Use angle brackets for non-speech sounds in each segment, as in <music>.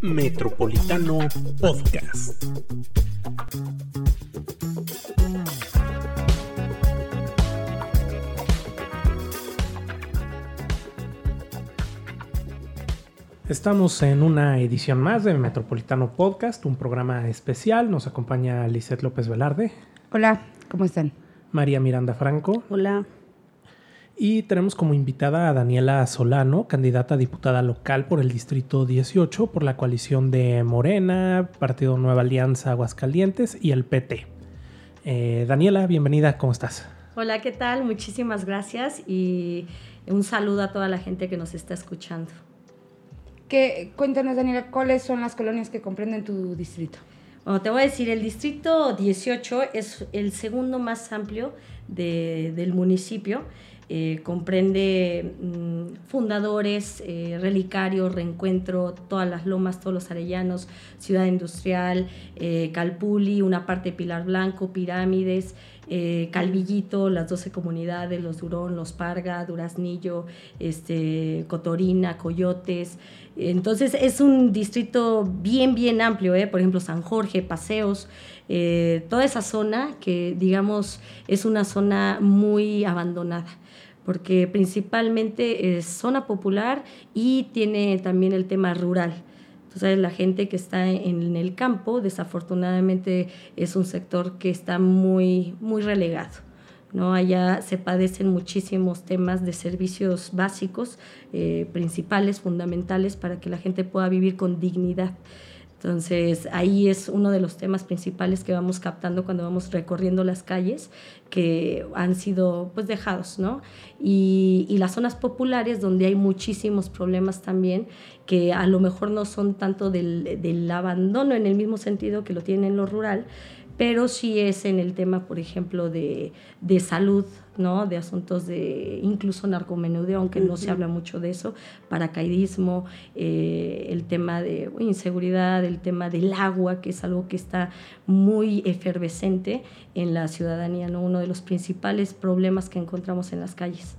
Metropolitano Podcast. Estamos en una edición más de Metropolitano Podcast, un programa especial. Nos acompaña Lisette López Velarde. Hola, ¿cómo están? María Miranda Franco. Hola. Y tenemos como invitada a Daniela Solano, candidata a diputada local por el Distrito 18, por la coalición de Morena, Partido Nueva Alianza Aguascalientes y el PT. Eh, Daniela, bienvenida, ¿cómo estás? Hola, ¿qué tal? Muchísimas gracias y un saludo a toda la gente que nos está escuchando. ¿Qué, cuéntanos, Daniela, ¿cuáles son las colonias que comprenden tu distrito? Bueno, te voy a decir, el distrito 18 es el segundo más amplio del municipio eh, comprende mm, fundadores, eh, relicarios, reencuentro, todas las lomas, todos los arellanos, ciudad industrial, eh, Calpuli, una parte de Pilar Blanco, pirámides, Calvillito, las 12 comunidades, los Durón, los Parga, Duraznillo, este, Cotorina, Coyotes. Entonces es un distrito bien, bien amplio, por ejemplo, San Jorge, Paseos. Toda esa zona que digamos es una zona muy abandonada porque principalmente es zona popular y tiene también el tema rural. Entonces la gente que está en el campo desafortunadamente es un sector que está muy, muy relegado. ¿no? Allá se padecen muchísimos temas de servicios básicos, eh, principales, fundamentales, para que la gente pueda vivir con dignidad. Entonces, ahí es uno de los temas principales que vamos captando cuando vamos recorriendo las calles que han sido pues dejados, ¿no? Y, las zonas populares donde hay muchísimos problemas también que a lo mejor no son tanto del, del abandono en el mismo sentido que lo tiene en lo rural, pero sí es en el tema, por ejemplo, de, de salud, ¿no? de asuntos de incluso narcomenudeo, aunque no se habla mucho de eso, paracaidismo, eh, el tema de inseguridad, el tema del agua, que es algo que está muy efervescente en la ciudadanía, ¿no? uno de los principales problemas que encontramos en las calles.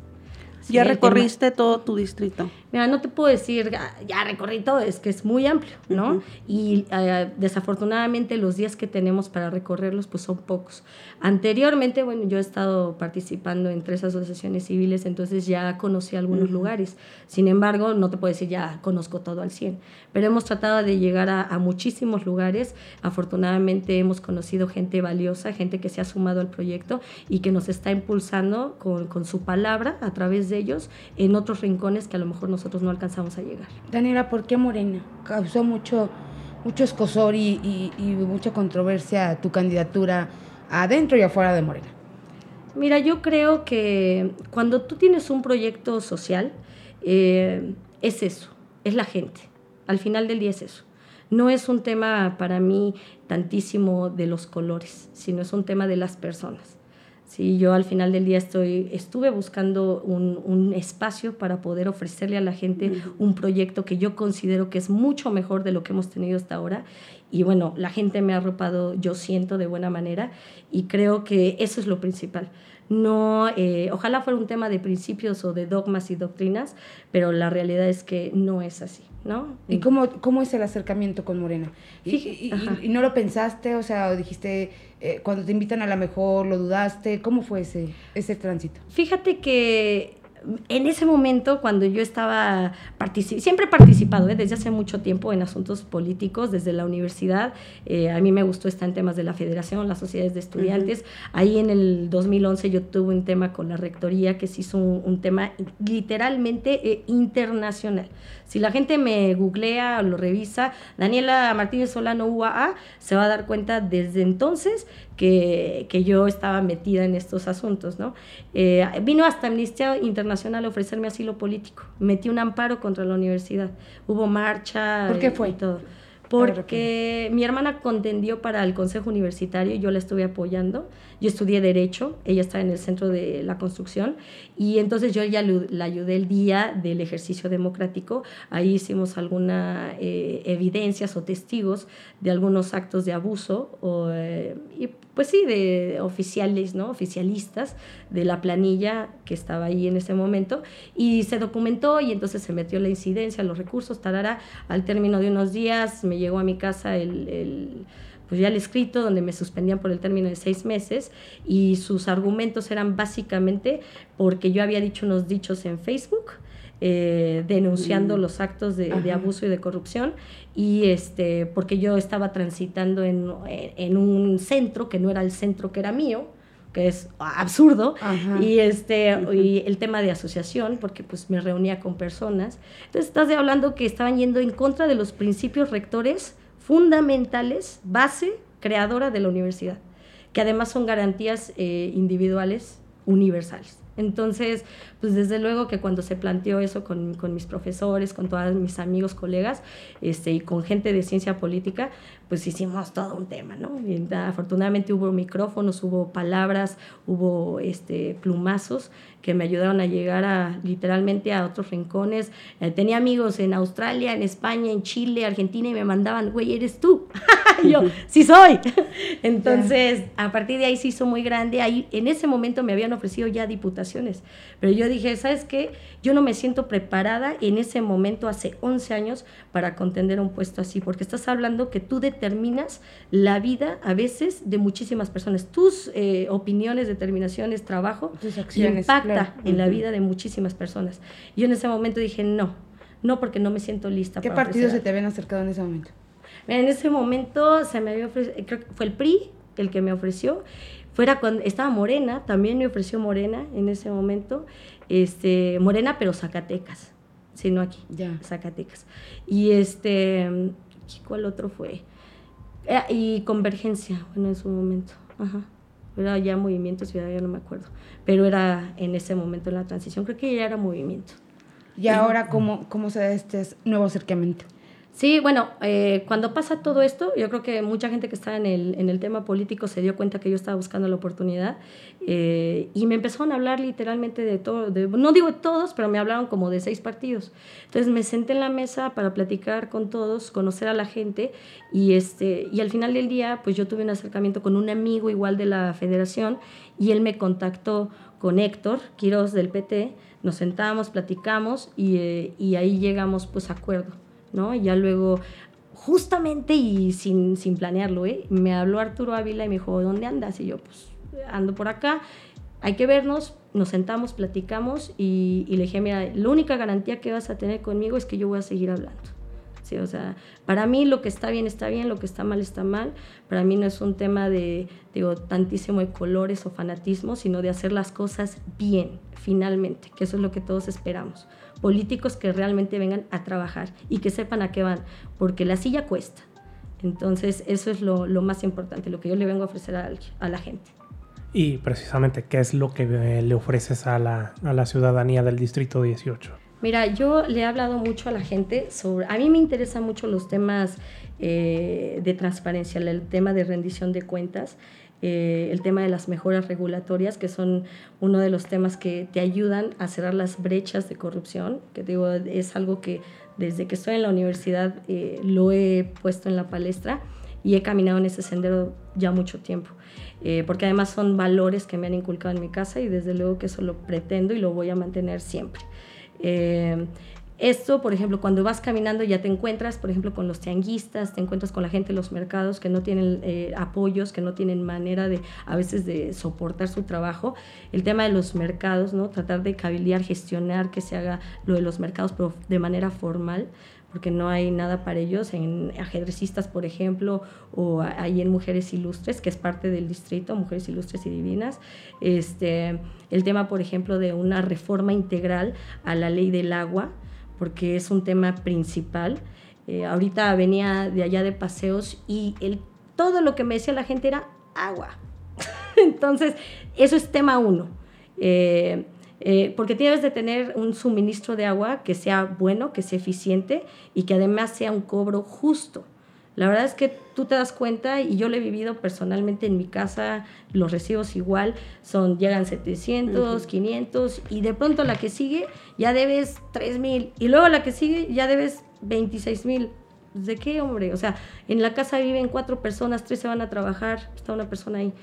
¿Ya recorriste todo tu distrito? Mira, no te puedo decir, ya recorrí todo, es que es muy amplio, ¿no? Y eh, desafortunadamente los días que tenemos para recorrerlos, pues son pocos. Anteriormente, bueno, yo he estado participando en tres asociaciones civiles, entonces ya conocí algunos lugares. Sin embargo, no te puedo decir, ya conozco todo al 100. Pero hemos tratado de llegar a, a muchísimos lugares. Afortunadamente hemos conocido gente valiosa, gente que se ha sumado al proyecto y que nos está impulsando con, con su palabra a través de ellos en otros rincones que a lo mejor nosotros no alcanzamos a llegar. Daniela, ¿por qué Morena? Causó mucho, mucho escosor y, mucha controversia tu candidatura adentro y afuera de Morena. Mira, yo creo que cuando tú tienes un proyecto social, eh, es eso, es la gente. Al final del día es eso. No es un tema para mí tantísimo de los colores, sino es un tema de las personas. Sí, yo al final del día estoy, estuve buscando un, un espacio para poder ofrecerle a la gente un proyecto que yo considero que es mucho mejor de lo que hemos tenido hasta ahora. Y bueno, la gente me ha arropado, yo siento, de buena manera y creo que eso es lo principal. No, eh, ojalá fuera un tema de principios o de dogmas y doctrinas, pero la realidad es que no es así. ¿no? ¿Y cómo, cómo es el acercamiento con Morena? ¿Y, y, no lo pensaste? O sea, dijiste, eh, cuando te invitan a la mejor, ¿lo dudaste? ¿Cómo fue ese, ese tránsito? Fíjate que en ese momento, cuando yo estaba, siempre he participado ¿eh? desde hace mucho tiempo en asuntos políticos, desde la universidad, eh, a mí me gustó estar en temas de la federación, las sociedades de estudiantes, ahí en el 2011 yo tuve un tema con la rectoría que se hizo un, tema literalmente eh, internacional. Si la gente me googlea o lo revisa, Daniela Martínez Solano UAA, se va a dar cuenta desde entonces que, que yo estaba metida en estos asuntos. ¿no? vino hasta Amnistía Internacional Nacional a ofrecerme asilo político. Metí un amparo contra la universidad. Hubo marcha. ¿Por qué fue? todo. Porque mi hermana contendió para el Consejo Universitario y yo la estuve apoyando. Yo estudié Derecho, ella estaba en el centro de la construcción y entonces yo ya la ayudé el día del ejercicio democrático. Ahí hicimos algunas eh, evidencias o testigos de algunos actos de abuso o, eh, y pues sí, de oficiales, ¿no? Oficialistas de la planilla que estaba ahí en ese momento y se documentó y entonces se metió la incidencia, los recursos, tarara. Al término de unos días me llegó a mi casa el, pues ya el escrito donde me suspendían por el término de seis meses y sus argumentos eran básicamente porque yo había dicho unos dichos en Facebook eh, denunciando mm. los actos de, abuso y de corrupción. Y este porque yo estaba transitando en, en, un centro que no era el centro que era mío que es absurdo. Y este y el tema de asociación porque pues me reunía con personas. Entonces estás hablando que estaban yendo en contra de los principios rectores fundamentales base creadora de la universidad que además son garantías eh, individuales universales entonces, pues desde luego que cuando se planteó eso con, con, mis profesores, con todos mis amigos, colegas, este, y con gente de ciencia política, pues hicimos todo un tema, ¿no? Y afortunadamente hubo micrófonos, hubo palabras, hubo este, plumazos que me ayudaron a llegar a literalmente a otros rincones. Eh, tenía amigos en Australia, en España, en Chile, Argentina y me mandaban, güey, eres tú. <laughs> y yo, sí soy. <laughs> Entonces, a partir de ahí se hizo muy grande. Ahí, en ese momento me habían ofrecido ya diputaciones, pero yo dije, ¿sabes qué? Yo no me siento preparada en ese momento, hace 11 años, para contender un puesto así, porque estás hablando que tú determinas la vida a veces de muchísimas personas. Tus eh, opiniones, determinaciones, trabajo, Tus acciones, impacta en la vida de muchísimas personas. Yo en ese momento dije, no, no porque no me siento lista. ¿Qué partidos se te habían acercado en ese momento? En ese momento se me había ofrecido, creo que fue el PRI el que me ofreció. Fuera cuando estaba Morena, también me ofreció Morena en ese momento. Este, Morena, pero Zacatecas, sino aquí, ya. Zacatecas. Y este, ¿cuál otro fue? Eh, y Convergencia, bueno, en su momento. Ajá. Era ya Movimiento Ciudadano, no me acuerdo. Pero era en ese momento en la transición, creo que ya era Movimiento. ¿Y ahora cómo, cómo se da este nuevo acercamiento? Sí, bueno, eh, cuando pasa todo esto, yo creo que mucha gente que está en el, en el tema político se dio cuenta que yo estaba buscando la oportunidad eh, y me empezaron a hablar literalmente de todo, no digo de todos, pero me hablaron como de seis partidos. Entonces me senté en la mesa para platicar con todos, conocer a la gente y, este, y al final del día, pues yo tuve un acercamiento con un amigo igual de la federación y él me contactó con Héctor Quiroz del PT, nos sentamos, platicamos y, eh, y ahí llegamos pues a acuerdo. ¿No? Y ya luego, justamente y sin, sin planearlo, ¿eh? me habló Arturo Ávila y me dijo, ¿dónde andas? Y yo, pues ando por acá, hay que vernos, nos sentamos, platicamos y, y le dije, mira, la única garantía que vas a tener conmigo es que yo voy a seguir hablando. Sí, o sea, para mí lo que está bien está bien, lo que está mal está mal. Para mí no es un tema de, tantísimo de colores o fanatismo, sino de hacer las cosas bien, finalmente, que eso es lo que todos esperamos políticos que realmente vengan a trabajar y que sepan a qué van, porque la silla cuesta. Entonces, eso es lo, más importante, lo que yo le vengo a ofrecer a, la gente. Y precisamente, ¿qué es lo que eh, le ofreces a a la ciudadanía del Distrito 18? Mira, yo le he hablado mucho a la gente sobre, a mí me interesan mucho los temas eh, de transparencia, el tema de rendición de cuentas. Eh, el tema de las mejoras regulatorias, que son uno de los temas que te ayudan a cerrar las brechas de corrupción, que digo, es algo que desde que estoy en la universidad eh, lo he puesto en la palestra y he caminado en ese sendero ya mucho tiempo, eh, porque además son valores que me han inculcado en mi casa y desde luego que eso lo pretendo y lo voy a mantener siempre. Esto, por ejemplo, cuando vas caminando ya te encuentras, por ejemplo, con los tianguistas, te encuentras con la gente de los mercados que no tienen eh, apoyos, que no tienen manera de, a veces, de soportar su trabajo. El tema de los mercados, ¿no? Tratar de cabildear, gestionar que se haga lo de los mercados, pero de manera formal porque no hay nada para ellos en ajedrecistas, por ejemplo, o ahí en Mujeres Ilustres, que es parte del distrito, Mujeres Ilustres y Divinas. Este, el tema, por ejemplo, de una reforma integral a la ley del agua, porque es un tema principal. Eh, ahorita venía de allá de paseos y el, todo lo que me decía la gente era agua. <laughs> Entonces, eso es tema uno. Eh, eh, porque tienes de tener un suministro de agua que sea bueno, que sea eficiente y que además sea un cobro justo. La verdad es que tú te das cuenta, y yo lo he vivido personalmente en mi casa, los recibos igual, son, llegan 700, 500, y de pronto la que sigue ya debes 3 mil, y luego la que sigue ya debes 26 mil. ¿De qué, hombre? O sea, en la casa viven cuatro personas, tres se van a trabajar, está una persona ahí.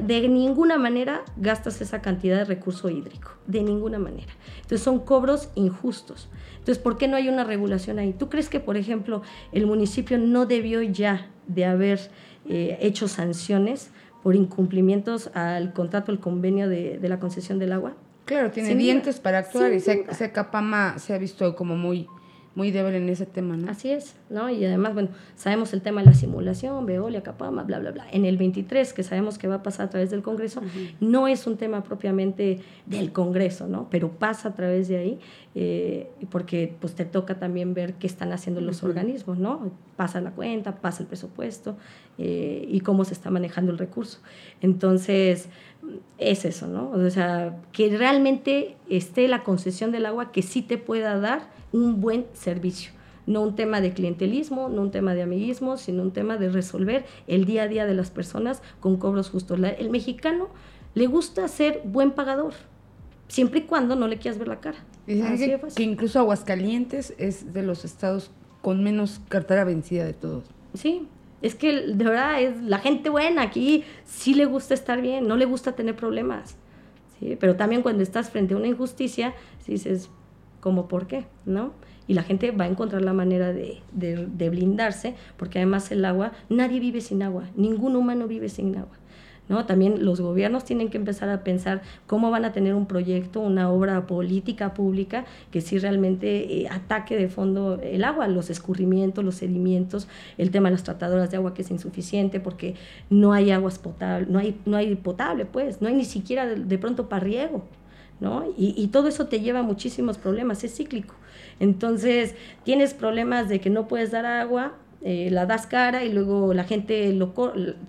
De ninguna manera gastas esa cantidad de recurso hídrico, de ninguna manera. Entonces son cobros injustos. Entonces, ¿por qué no hay una regulación ahí? ¿Tú crees que, por ejemplo, el municipio no debió ya de haber eh, hecho sanciones por incumplimientos al contrato, al convenio de, de la concesión del agua? Claro, tiene dientes para actuar y se, Secapama se ha visto como muy muy débil en ese tema, ¿no? Así es, ¿no? Y además, bueno, sabemos el tema de la simulación, Veolia, Capama, bla, bla, bla. En el 23, que sabemos que va a pasar a través del Congreso, no es un tema propiamente del Congreso, ¿no? Pero pasa a través de ahí, eh, porque pues te toca también ver qué están haciendo los organismos, ¿no? Pasa la cuenta, pasa el presupuesto eh, y cómo se está manejando el recurso. Entonces, es eso, ¿no? O sea, que realmente esté la concesión del agua que sí te pueda dar un buen servicio. No un tema de clientelismo, no un tema de amiguismo, sino un tema de resolver el día a día de las personas con cobros justos. el mexicano le gusta ser buen pagador, siempre y cuando no le quieras ver la cara. que, que, incluso Aguascalientes es de los estados con menos cartera vencida de todos. Sí, es que de verdad es la gente buena aquí sí le gusta estar bien, no le gusta tener problemas. ¿sí? Pero también cuando estás frente a una injusticia, dices, como por qué, ¿no? Y la gente va a encontrar la manera de, de, blindarse, porque además el agua, nadie vive sin agua, ningún humano vive sin agua. ¿No? También los gobiernos tienen que empezar a pensar cómo van a tener un proyecto, una obra política pública que sí realmente eh, ataque de fondo el agua, los escurrimientos, los sedimentos, el tema de las tratadoras de agua que es insuficiente porque no hay aguas potables, no hay, no hay potable, pues, no hay ni siquiera de pronto para riego. Y, todo eso te lleva a muchísimos problemas, es cíclico. Entonces, tienes problemas de que no puedes dar agua, eh, la das cara y luego la gente, lo,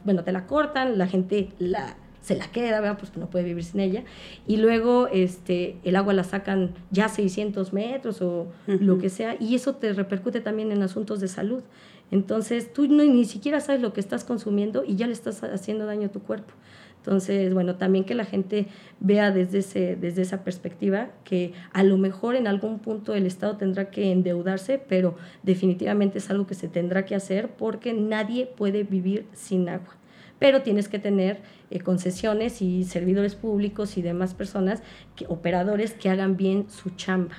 bueno, te la cortan, la gente la, se la queda, ¿verdad? Pues no puede vivir sin ella. Y luego este, el agua la sacan ya 600 metros o lo que sea, y eso te repercute también en asuntos de salud. Entonces, tú no, ni siquiera sabes lo que estás consumiendo y ya le estás haciendo daño a tu cuerpo. Entonces, bueno, también que la gente vea desde, ese, desde esa perspectiva que a lo mejor en algún punto el Estado tendrá que endeudarse, pero definitivamente es algo que se tendrá que hacer porque nadie puede vivir sin agua. Pero tienes que tener eh, concesiones y servidores públicos y demás personas, que, operadores que hagan bien su chamba.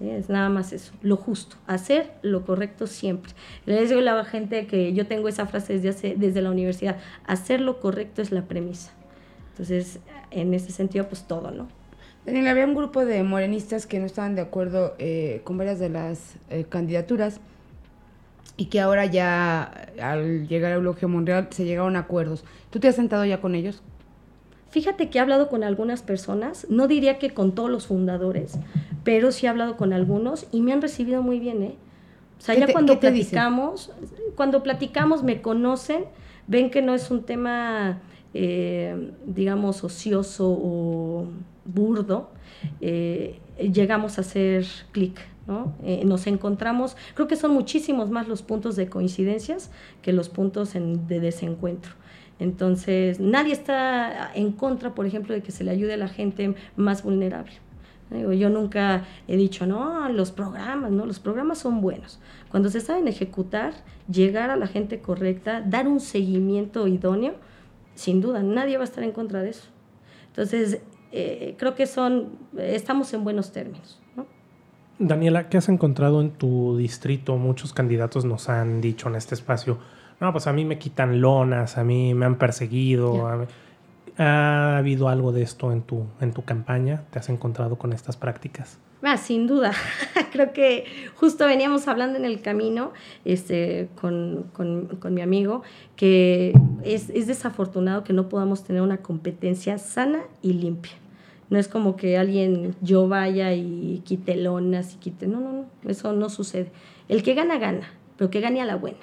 Es nada más eso, lo justo, hacer lo correcto siempre. Les digo a la gente que yo tengo esa frase desde, hace, desde la universidad, hacer lo correcto es la premisa. Entonces, en ese sentido, pues todo, ¿no? Daniel, había un grupo de morenistas que no estaban de acuerdo eh, con varias de las eh, candidaturas y que ahora ya al llegar a Eulogio Monreal se llegaron a acuerdos. ¿Tú te has sentado ya con ellos? Fíjate que he hablado con algunas personas, no diría que con todos los fundadores, pero sí he hablado con algunos y me han recibido muy bien, ¿eh? O sea, ya cuando platicamos, cuando platicamos me conocen, ven que no es un tema, eh, digamos, ocioso o burdo, eh, llegamos a hacer clic, ¿no? Eh, nos encontramos, creo que son muchísimos más los puntos de coincidencias que los puntos de desencuentro. Entonces, nadie está en contra, por ejemplo, de que se le ayude a la gente más vulnerable. Yo nunca he dicho, no, los programas, no, los programas son buenos. Cuando se saben ejecutar, llegar a la gente correcta, dar un seguimiento idóneo, sin duda, nadie va a estar en contra de eso. Entonces, eh, creo que son, estamos en buenos términos. Daniela, ¿qué has encontrado en tu distrito? Muchos candidatos nos han dicho en este espacio, no, pues a mí me quitan lonas, a mí me han perseguido. ¿Ha habido algo de esto en tu, en tu campaña? ¿Te has encontrado con estas prácticas? Ah, sin duda. <laughs> Creo que justo veníamos hablando en el camino este, con, con, con mi amigo que es, es, desafortunado que no podamos tener una competencia sana y limpia. No es como que alguien yo vaya y quite lonas y quite. No, no, no. Eso no sucede. El que gana, gana, pero que gane a la buena.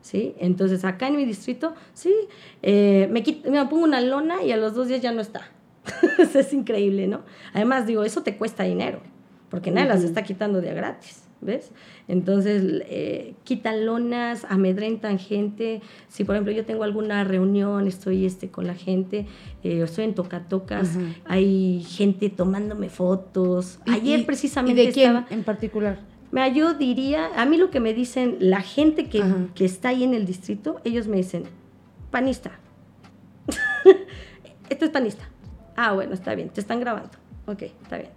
¿Sí? Entonces acá en mi distrito, sí, eh, me, me pongo una lona y a los dos días ya no está. <laughs> es increíble, ¿no? Además, digo, eso te cuesta dinero, porque nadie las está quitando de a gratis, ¿ves? Entonces, eh, quitan lonas, amedrentan gente. Si, por ejemplo, yo tengo alguna reunión, estoy este, con la gente, eh, estoy en tocatocas, hay gente tomándome fotos. Ayer precisamente ¿Y de quién en particular? Yo diría, a mí lo que me dicen la gente que, que está ahí en el distrito, ellos me dicen, panista. <laughs> Esto es panista. Ah, bueno, está bien, te están grabando. Ok, está bien.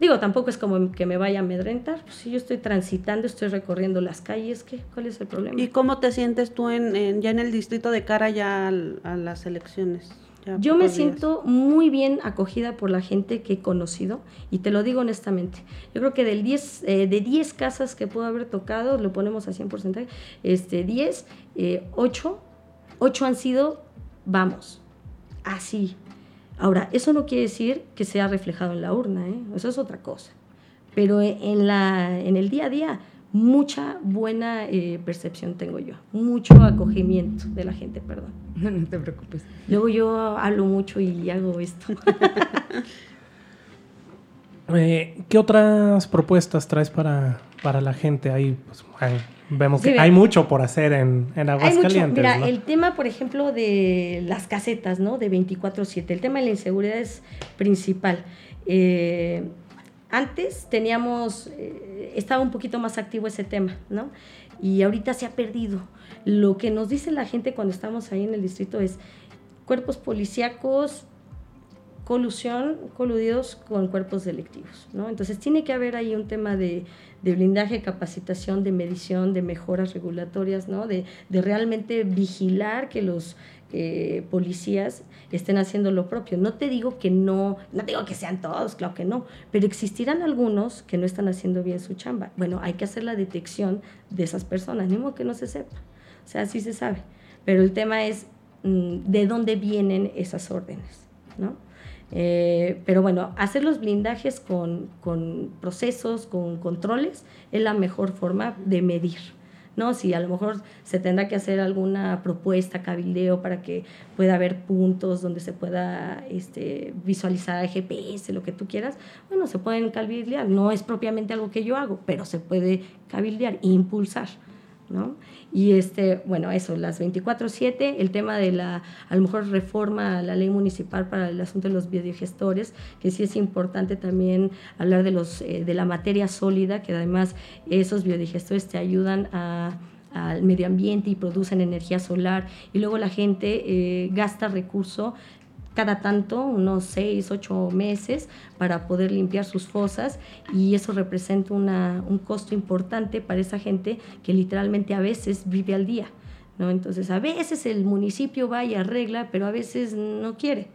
Digo, tampoco es como que me vaya a amedrentar. Pues, si yo estoy transitando, estoy recorriendo las calles, ¿qué? ¿cuál es el problema? ¿Y cómo te sientes tú en, ya en el distrito de cara ya a las elecciones? Yo me siento muy bien acogida por la gente que he conocido y te lo digo honestamente. Yo creo que del 10, eh, de 10 casas que puedo haber tocado, lo ponemos a 100%, este, 10, 8, 8 han sido, vamos, así, Ahora, eso no quiere decir que sea reflejado en la urna, ¿eh? eso es otra cosa. Pero en, la, en el día a día, mucha buena eh, percepción tengo yo, mucho acogimiento de la gente, perdón. No, te preocupes. Luego yo hablo mucho y hago esto. <laughs> Eh, ¿Qué otras propuestas traes para, para la gente? Ahí pues, Vemos que hay mucho por hacer en, en Aguascalientes. Mira, el tema, por ejemplo, de las casetas, ¿no? De 24-7. El tema de la inseguridad es principal. Eh, antes teníamos, eh, estaba un poquito más activo ese tema, ¿no? Y ahorita se ha perdido. Lo que nos dice la gente cuando estamos ahí en el distrito es cuerpos policíacos, colusión, coludidos con cuerpos delictivos, ¿no? Entonces tiene que haber ahí un tema de de blindaje, capacitación, de medición, de mejoras regulatorias, ¿no? de, realmente vigilar que los policías estén haciendo lo propio. No te digo que no, no digo que sean todos, claro que no, pero existirán algunos que no están haciendo bien su chamba. Bueno, hay que hacer la detección de esas personas, ni que no se sepa. O sea, sí se sabe. Pero el tema es mm, de dónde vienen esas órdenes, ¿no? Eh, pero bueno, hacer los blindajes con, con, procesos, con controles, es la mejor forma de medir. ¿No? Si a lo mejor se tendrá que hacer alguna propuesta, cabildeo, para que pueda haber puntos donde se pueda este, visualizar GPS, lo que tú quieras, bueno, se pueden cabildear. No es propiamente algo que yo hago, pero se puede cabildear, impulsar. ¿No? Y este, bueno, eso, las 24/7, el tema de la, a lo mejor reforma a la ley municipal para el asunto de los biodigestores, que sí es importante también hablar de, los, eh, de la materia sólida, que además esos biodigestores te ayudan al medio ambiente y producen energía solar y luego la gente eh, gasta recurso cada tanto, unos seis, ocho meses, para poder limpiar sus fosas y eso representa un costo importante para esa gente que literalmente a veces vive al día. ¿no? Entonces, a veces el municipio va y arregla, pero a veces no quiere.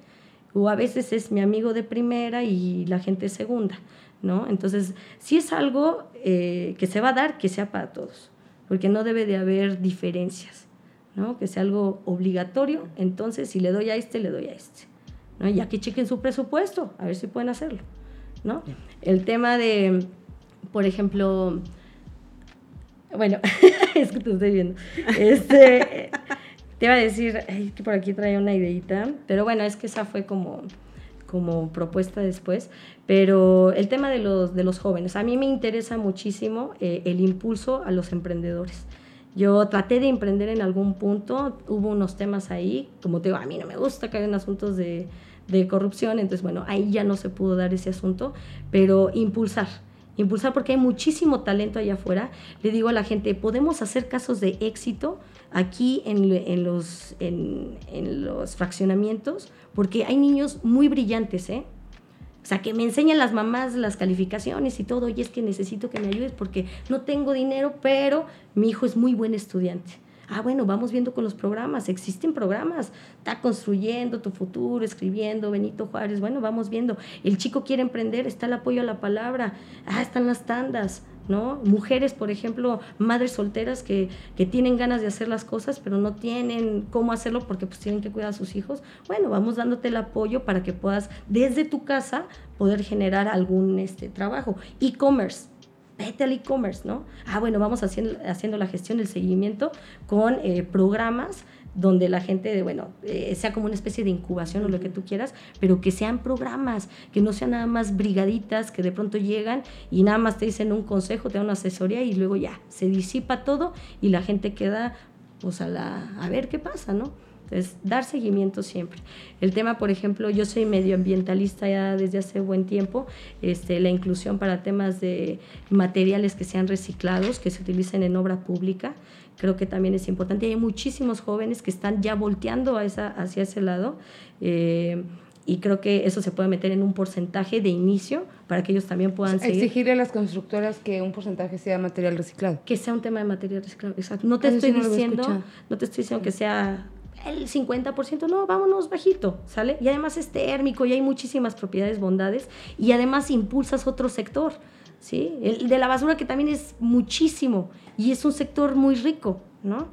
O a veces es mi amigo de primera y la gente segunda. ¿no? Entonces, si es algo eh, que se va a dar, que sea para todos, porque no debe de haber diferencias. ¿no? que sea algo obligatorio, entonces si le doy a este, le doy a este. ¿No? Ya que chequen su presupuesto, a ver si pueden hacerlo, ¿no? El tema de, por ejemplo, bueno, <laughs> es que te estoy viendo. Este, te iba a decir, que por aquí traía una ideita, pero bueno, es que esa fue como, como propuesta después. Pero el tema de los, de los jóvenes, a mí me interesa muchísimo eh, el impulso a los emprendedores. Yo traté de emprender en algún punto, hubo unos temas ahí, como te digo, a mí no me gusta caer en asuntos de, de corrupción, entonces bueno, ahí ya no se pudo dar ese asunto, pero impulsar, impulsar porque hay muchísimo talento allá afuera. Le digo a la gente, podemos hacer casos de éxito aquí en, en los, en, los fraccionamientos, porque hay niños muy brillantes, ¿eh? O sea, que me enseñan las mamás las calificaciones y todo, y es que necesito que me ayudes porque no tengo dinero, pero mi hijo es muy buen estudiante. Ah, bueno, vamos viendo con los programas, existen programas, está construyendo tu futuro, escribiendo, Benito Juárez, bueno, vamos viendo. El chico quiere emprender, está el apoyo a la palabra, ah, están las tandas, ¿no? Mujeres, por ejemplo, madres solteras que, que, tienen ganas de hacer las cosas, pero no tienen cómo hacerlo porque pues tienen que cuidar a sus hijos. Bueno, vamos dándote el apoyo para que puedas desde tu casa poder generar algún este, trabajo. E-commerce, vete al e-commerce, ¿no? Ah, bueno, vamos haciendo, haciendo la gestión, el seguimiento con eh, programas donde la gente, bueno, eh, sea como una especie de incubación o lo que tú quieras, pero que sean programas, que no sean nada más brigaditas que de pronto llegan y nada más te dicen un consejo, te dan una asesoría y luego ya, se disipa todo y la gente queda, pues a, la, a ver qué pasa, ¿no? Entonces, dar seguimiento siempre. El tema, por ejemplo, yo soy medioambientalista ya desde hace buen tiempo, este, la inclusión para temas de materiales que sean reciclados, que se utilicen en obra pública, creo que también es importante. Hay muchísimos jóvenes que están ya volteando a esa, hacia ese lado. Eh, y creo que eso se puede meter en un porcentaje de inicio para que ellos también puedan seguir. Exigirle a las constructoras que un porcentaje sea material reciclado. Que sea un tema de material reciclado, exacto. No te estoy diciendo, no, te estoy diciendo que sea el 50%, no, vámonos bajito, ¿sale? Y además es térmico y hay muchísimas propiedades, bondades, y además impulsas otro sector, ¿sí? El de la basura que también es muchísimo y es un sector muy rico, ¿no?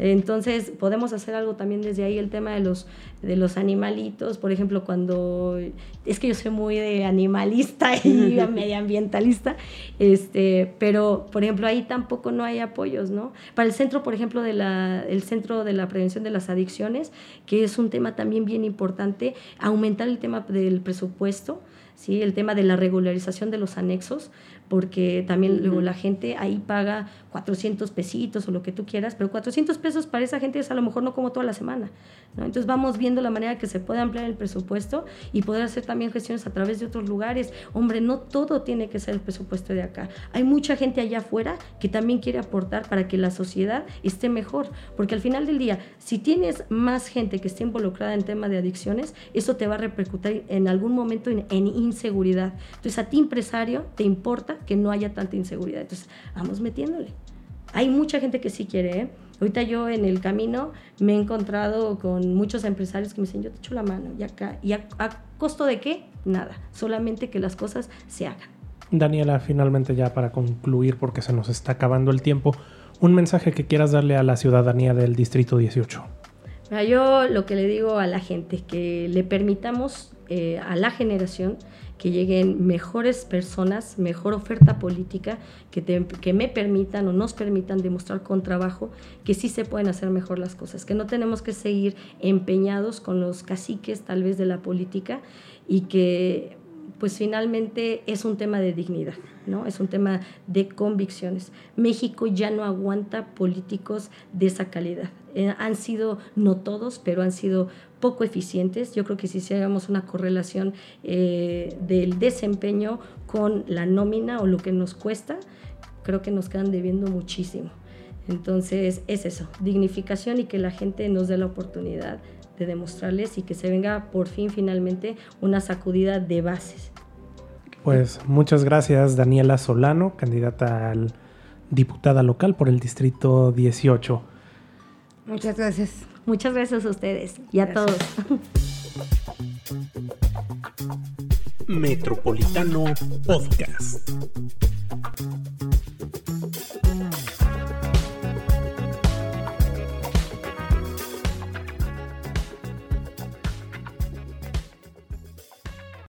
Entonces podemos hacer algo también desde ahí, el tema de los, de los animalitos, por ejemplo, cuando es que yo soy muy de animalista <laughs> y <laughs> medioambientalista, este, pero por ejemplo ahí tampoco no hay apoyos, ¿no? Para el centro, por ejemplo, de la, el Centro de la Prevención de las Adicciones, que es un tema también bien importante, aumentar el tema del presupuesto, ¿sí? el tema de la regularización de los anexos, porque también luego la gente ahí paga 400 pesitos o lo que tú quieras, pero 400 pesos para esa gente es a lo mejor no como toda la semana. ¿no? Entonces vamos viendo la manera que se puede ampliar el presupuesto y poder hacer también gestiones a través de otros lugares. Hombre, no todo tiene que ser el presupuesto de acá. Hay mucha gente allá afuera que también quiere aportar para que la sociedad esté mejor, porque al final del día, si tienes más gente que esté involucrada en tema de adicciones, eso te va a repercutir en algún momento en, en inseguridad. Entonces a ti empresario te importa que no haya tanta inseguridad. Entonces, vamos metiéndole. Hay mucha gente que sí quiere. ¿eh? Ahorita yo en el camino me he encontrado con muchos empresarios que me dicen, yo te echo la mano, y acá, ¿y a, costo de qué? Nada, solamente que las cosas se hagan. Daniela, finalmente ya para concluir, porque se nos está acabando el tiempo, un mensaje que quieras darle a la ciudadanía del Distrito 18. Yo lo que le digo a la gente es que le permitamos eh, a la generación que lleguen mejores personas, mejor oferta política, que, que me permitan o nos permitan demostrar con trabajo que sí se pueden hacer mejor las cosas, que no tenemos que seguir empeñados con los caciques tal vez de la política y que pues finalmente es un tema de dignidad, ¿no? Es un tema de convicciones. México ya no aguanta políticos de esa calidad. Eh, han sido, no todos, pero han sido poco eficientes. Yo creo que si hiciéramos una correlación eh, del desempeño con la nómina o lo que nos cuesta, creo que nos quedan debiendo muchísimo. Entonces es eso, dignificación y que la gente nos dé la oportunidad de demostrarles y que se venga por fin finalmente una sacudida de bases. Pues muchas gracias Daniela Solano, candidata al diputada local por el distrito 18. Muchas gracias. Muchas gracias a ustedes y a todos. Metropolitano Podcast.